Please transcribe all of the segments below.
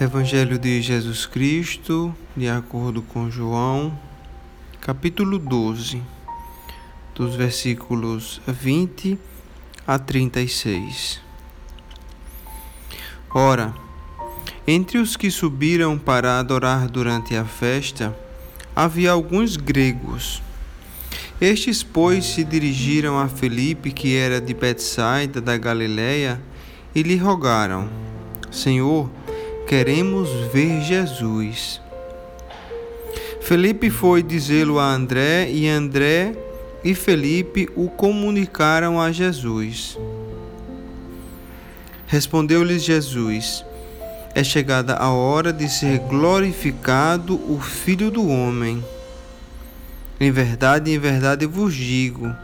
Evangelho de Jesus Cristo, de acordo com João, capítulo 12, dos versículos 20 a 36. Ora, entre os que subiram para adorar durante a festa, havia alguns gregos. Estes, pois, se dirigiram a Felipe, que era de Betsaida da Galiléia, e lhe rogaram: Senhor, Queremos ver Jesus. Felipe foi dizê-lo a André, e André e Felipe o comunicaram a Jesus. Respondeu-lhes Jesus: É chegada a hora de ser glorificado o Filho do Homem. Em verdade, em verdade vos digo: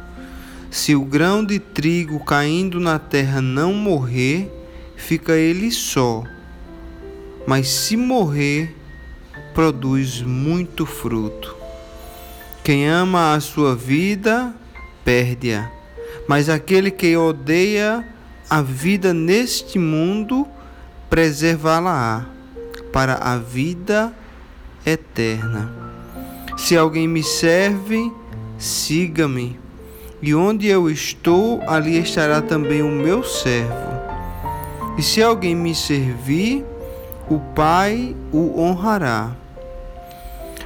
se o grão de trigo caindo na terra não morrer, fica ele só mas se morrer, produz muito fruto. Quem ama a sua vida, perde-a, mas aquele que odeia a vida neste mundo, preservá-la-á para a vida eterna. Se alguém me serve, siga-me, e onde eu estou, ali estará também o meu servo. E se alguém me servir, o Pai o honrará.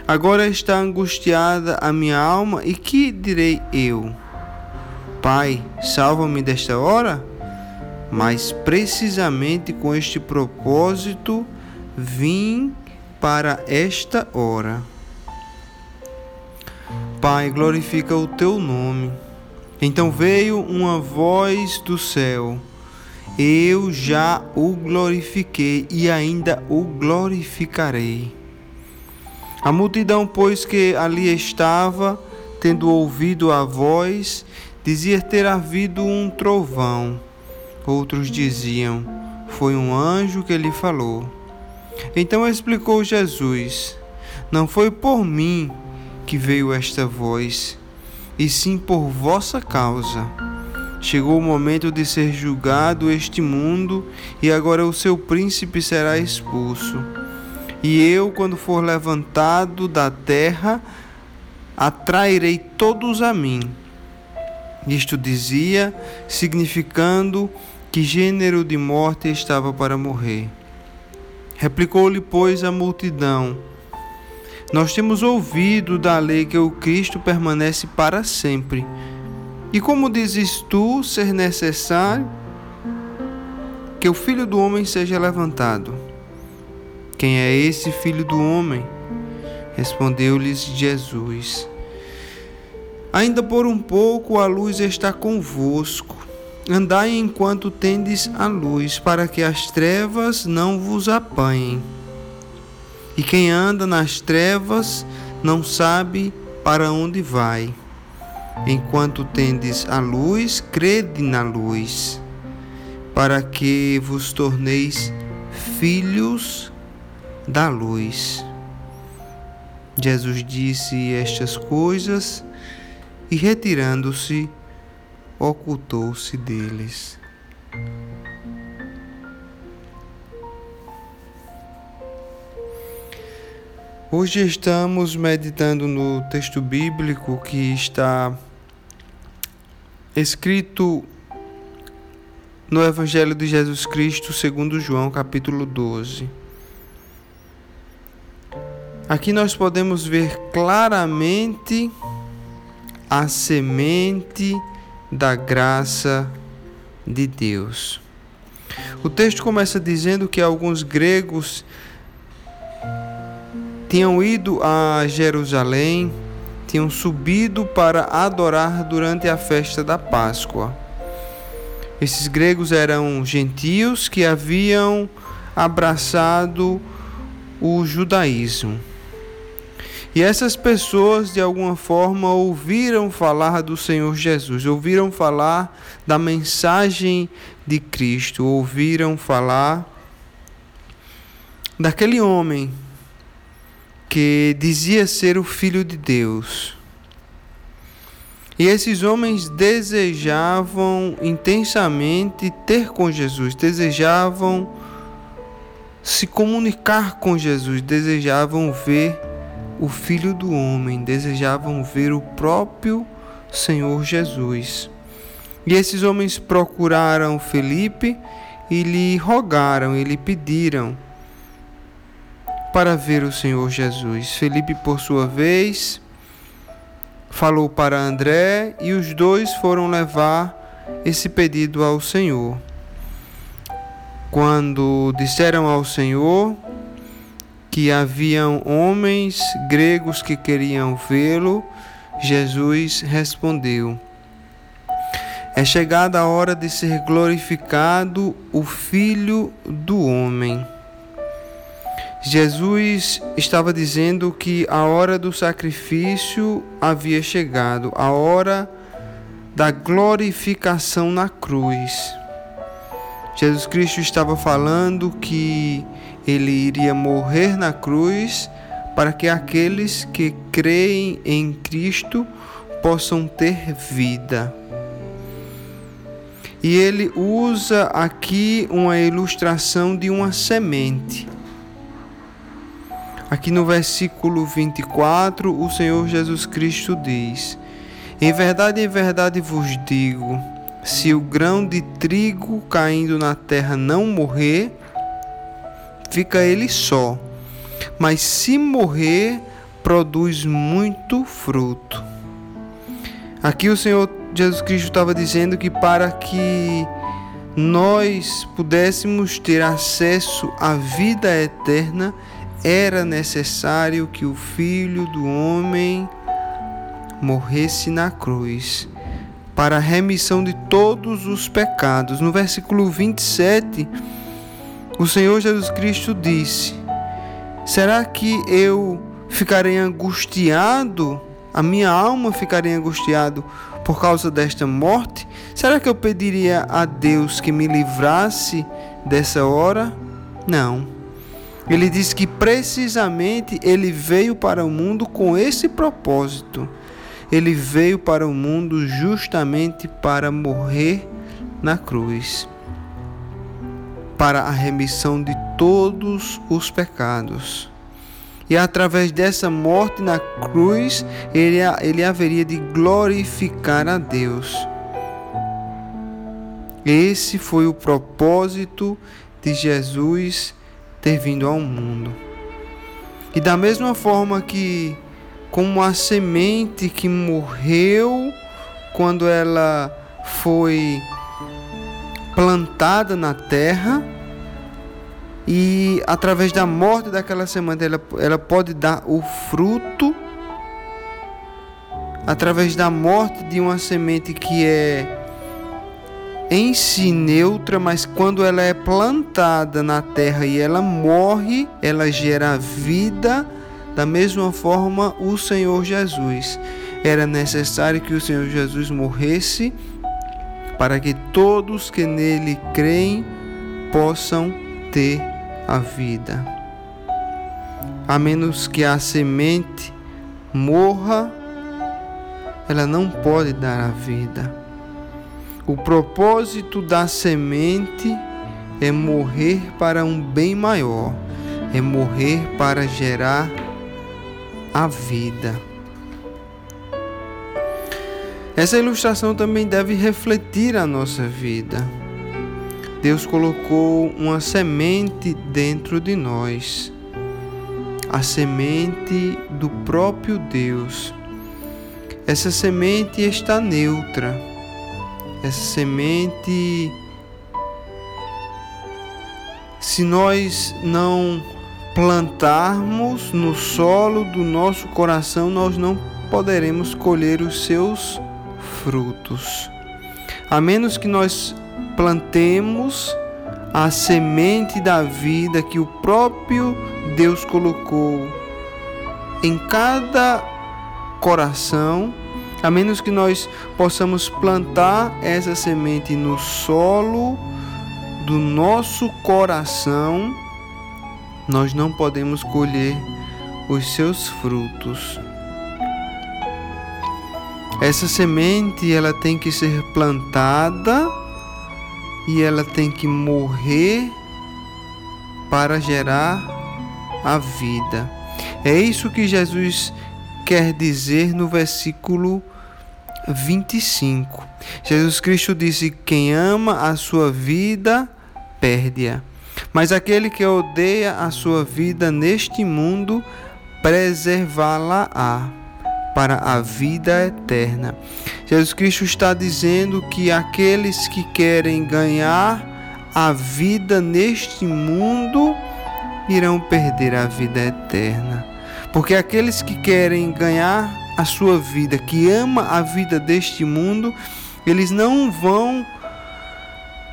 Agora está angustiada a minha alma, e que direi eu? Pai, salva-me desta hora? Mas precisamente com este propósito vim para esta hora. Pai, glorifica o teu nome. Então veio uma voz do céu eu já o glorifiquei e ainda o glorificarei. A multidão, pois que ali estava, tendo ouvido a voz, dizia ter havido um trovão. Outros diziam: Foi um anjo que lhe falou. Então explicou Jesus: Não foi por mim que veio esta voz, e sim por vossa causa Chegou o momento de ser julgado este mundo, e agora o seu príncipe será expulso. E eu, quando for levantado da terra, atrairei todos a mim. Isto dizia, significando que gênero de morte estava para morrer. Replicou-lhe, pois, a multidão: Nós temos ouvido da lei que o Cristo permanece para sempre. E como dizes tu ser necessário que o filho do homem seja levantado? Quem é esse filho do homem? Respondeu-lhes Jesus. Ainda por um pouco a luz está convosco. Andai enquanto tendes a luz, para que as trevas não vos apanhem. E quem anda nas trevas não sabe para onde vai. Enquanto tendes a luz, crede na luz, para que vos torneis filhos da luz. Jesus disse estas coisas e, retirando-se, ocultou-se deles. Hoje estamos meditando no texto bíblico que está escrito no Evangelho de Jesus Cristo, segundo João, capítulo 12. Aqui nós podemos ver claramente a semente da graça de Deus. O texto começa dizendo que alguns gregos tinham ido a Jerusalém, tinham subido para adorar durante a festa da Páscoa. Esses gregos eram gentios que haviam abraçado o judaísmo. E essas pessoas, de alguma forma, ouviram falar do Senhor Jesus, ouviram falar da mensagem de Cristo, ouviram falar daquele homem que dizia ser o filho de Deus. E esses homens desejavam intensamente ter com Jesus, desejavam se comunicar com Jesus, desejavam ver o Filho do Homem, desejavam ver o próprio Senhor Jesus. E esses homens procuraram Felipe e lhe rogaram e lhe pediram para ver o Senhor Jesus. Felipe, por sua vez, falou para André e os dois foram levar esse pedido ao Senhor. Quando disseram ao Senhor que haviam homens gregos que queriam vê-lo, Jesus respondeu: É chegada a hora de ser glorificado o Filho do Homem. Jesus estava dizendo que a hora do sacrifício havia chegado, a hora da glorificação na cruz. Jesus Cristo estava falando que ele iria morrer na cruz para que aqueles que creem em Cristo possam ter vida. E ele usa aqui uma ilustração de uma semente. Aqui no versículo 24, o Senhor Jesus Cristo diz: Em verdade, em verdade vos digo, se o grão de trigo caindo na terra não morrer, fica ele só. Mas se morrer, produz muito fruto. Aqui o Senhor Jesus Cristo estava dizendo que para que nós pudéssemos ter acesso à vida eterna, era necessário que o Filho do Homem morresse na cruz para a remissão de todos os pecados. No versículo 27, o Senhor Jesus Cristo disse: Será que eu ficarei angustiado? A minha alma ficaria angustiado por causa desta morte? Será que eu pediria a Deus que me livrasse dessa hora? Não. Ele diz que precisamente ele veio para o mundo com esse propósito ele veio para o mundo justamente para morrer na cruz, para a remissão de todos os pecados. E através dessa morte na cruz, ele, ele haveria de glorificar a Deus. Esse foi o propósito de Jesus ter vindo ao mundo. E da mesma forma que como a semente que morreu quando ela foi plantada na terra e através da morte daquela semente ela, ela pode dar o fruto através da morte de uma semente que é em si neutra, mas quando ela é plantada na terra e ela morre, ela gera vida da mesma forma, o Senhor Jesus era necessário que o Senhor Jesus morresse para que todos que nele creem possam ter a vida. A menos que a semente morra, ela não pode dar a vida. O propósito da semente é morrer para um bem maior, é morrer para gerar a vida. Essa ilustração também deve refletir a nossa vida. Deus colocou uma semente dentro de nós, a semente do próprio Deus. Essa semente está neutra. Essa semente, se nós não plantarmos no solo do nosso coração, nós não poderemos colher os seus frutos. A menos que nós plantemos a semente da vida que o próprio Deus colocou em cada coração, a menos que nós possamos plantar essa semente no solo do nosso coração, nós não podemos colher os seus frutos. Essa semente ela tem que ser plantada e ela tem que morrer para gerar a vida. É isso que Jesus quer dizer no versículo 25. Jesus Cristo disse: Quem ama a sua vida, perde-a. Mas aquele que odeia a sua vida neste mundo, preservá-la-á para a vida eterna. Jesus Cristo está dizendo que aqueles que querem ganhar a vida neste mundo irão perder a vida eterna. Porque aqueles que querem ganhar a sua vida, que ama a vida deste mundo, eles não vão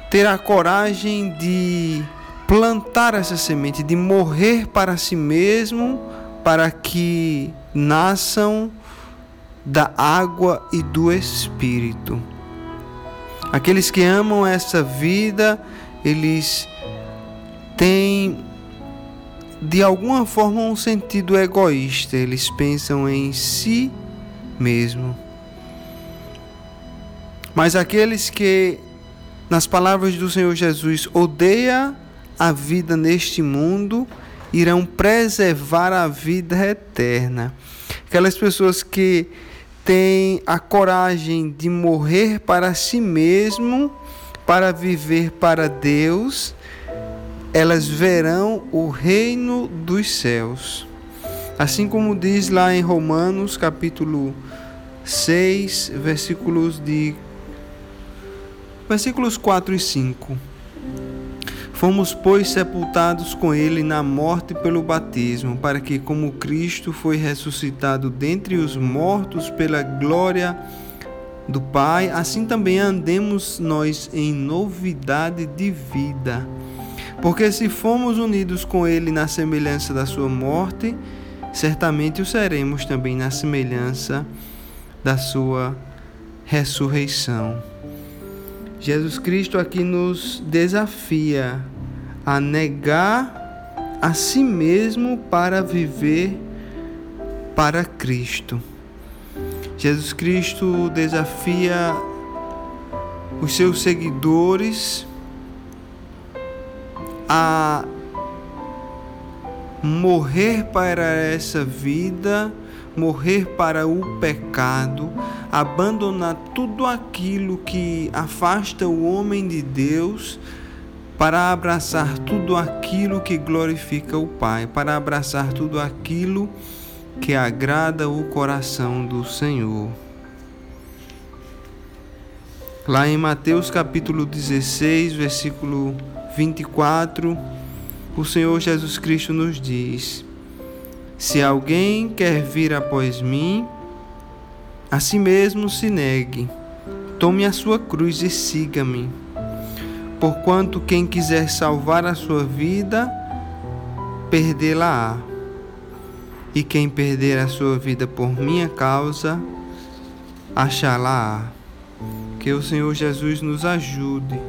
ter a coragem de plantar essa semente, de morrer para si mesmo, para que nasçam da água e do Espírito. Aqueles que amam essa vida, eles têm de alguma forma um sentido egoísta, eles pensam em si mesmo. Mas aqueles que, nas palavras do Senhor Jesus, odeia a vida neste mundo, irão preservar a vida eterna. Aquelas pessoas que tem a coragem de morrer para si mesmo, para viver para Deus, elas verão o reino dos céus. Assim como diz lá em Romanos, capítulo 6, versículos de versículos 4 e 5. Fomos, pois, sepultados com ele na morte pelo batismo, para que, como Cristo foi ressuscitado dentre os mortos pela glória do Pai, assim também andemos nós em novidade de vida. Porque se fomos unidos com ele na semelhança da sua morte, certamente o seremos também na semelhança da sua ressurreição. Jesus Cristo aqui nos desafia a negar a si mesmo para viver para Cristo. Jesus Cristo desafia os seus seguidores a morrer para essa vida morrer para o pecado, abandonar tudo aquilo que afasta o homem de Deus, para abraçar tudo aquilo que glorifica o Pai, para abraçar tudo aquilo que agrada o coração do Senhor. Lá em Mateus capítulo 16, versículo 24, o Senhor Jesus Cristo nos diz: se alguém quer vir após mim, a si mesmo se negue, tome a sua cruz e siga-me. Porquanto quem quiser salvar a sua vida, perdê-la-á. E quem perder a sua vida por minha causa, achá-la-á. Que o Senhor Jesus nos ajude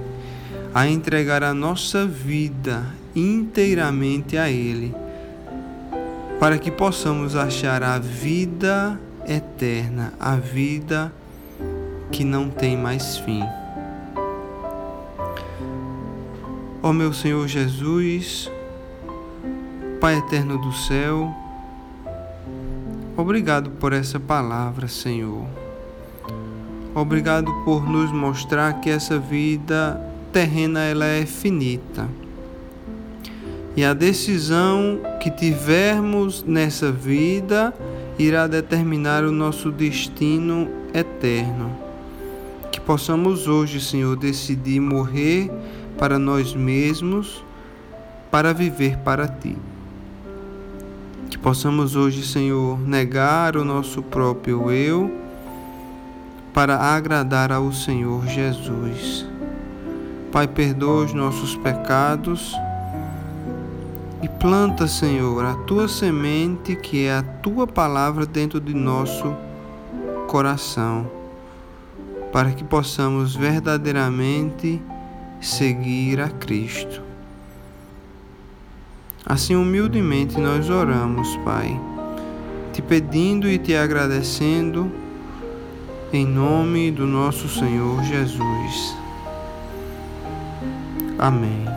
a entregar a nossa vida inteiramente a Ele para que possamos achar a vida eterna, a vida que não tem mais fim. Ó oh, meu Senhor Jesus, Pai eterno do céu, obrigado por essa palavra, Senhor. Obrigado por nos mostrar que essa vida terrena ela é finita e a decisão que tivermos nessa vida irá determinar o nosso destino eterno. Que possamos hoje, Senhor, decidir morrer para nós mesmos, para viver para Ti. Que possamos hoje, Senhor, negar o nosso próprio eu para agradar ao Senhor Jesus. Pai, perdoa os nossos pecados e planta, Senhor, a tua semente, que é a tua palavra, dentro de nosso coração, para que possamos verdadeiramente seguir a Cristo. Assim, humildemente, nós oramos, Pai, te pedindo e te agradecendo, em nome do nosso Senhor Jesus. Amém.